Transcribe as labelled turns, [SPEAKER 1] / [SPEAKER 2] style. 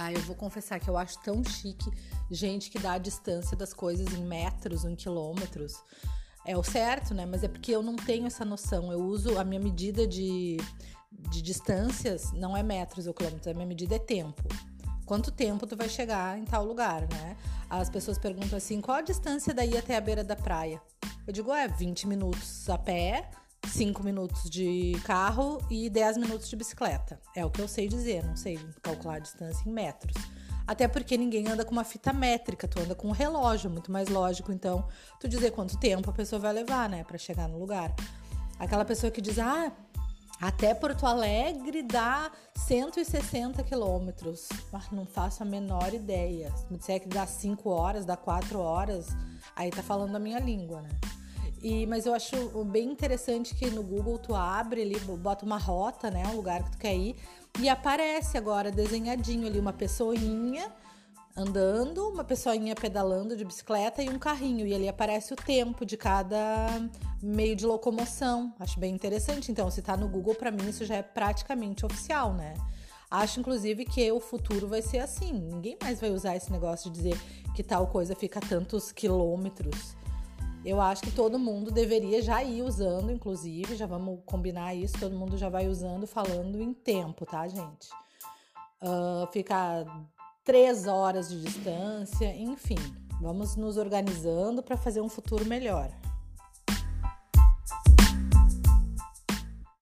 [SPEAKER 1] Ah, eu vou confessar que eu acho tão chique gente que dá a distância das coisas em metros em quilômetros. É o certo, né? Mas é porque eu não tenho essa noção. Eu uso a minha medida de, de distâncias, não é metros ou quilômetros, a minha medida é tempo. Quanto tempo tu vai chegar em tal lugar, né? As pessoas perguntam assim: qual a distância daí até a beira da praia? Eu digo, é 20 minutos a pé, 5 minutos de carro e 10 minutos de bicicleta. É o que eu sei dizer, não sei calcular a distância em metros. Até porque ninguém anda com uma fita métrica, tu anda com um relógio, muito mais lógico, então, tu dizer quanto tempo a pessoa vai levar, né, para chegar no lugar. Aquela pessoa que diz, ah, até Porto Alegre dá 160 quilômetros. Ah, não faço a menor ideia. Se me disser que dá 5 horas, dá 4 horas, aí tá falando a minha língua, né? E, mas eu acho bem interessante que no Google tu abre ali, bota uma rota, né? Um lugar que tu quer ir, e aparece agora desenhadinho ali uma pessoinha andando, uma pessoinha pedalando de bicicleta e um carrinho. E ali aparece o tempo de cada meio de locomoção. Acho bem interessante. Então, se tá no Google, para mim isso já é praticamente oficial, né? Acho, inclusive, que o futuro vai ser assim. Ninguém mais vai usar esse negócio de dizer que tal coisa fica a tantos quilômetros. Eu acho que todo mundo deveria já ir usando, inclusive, já vamos combinar isso, todo mundo já vai usando, falando em tempo, tá, gente? Uh, fica três horas de distância, enfim, vamos nos organizando para fazer um futuro melhor.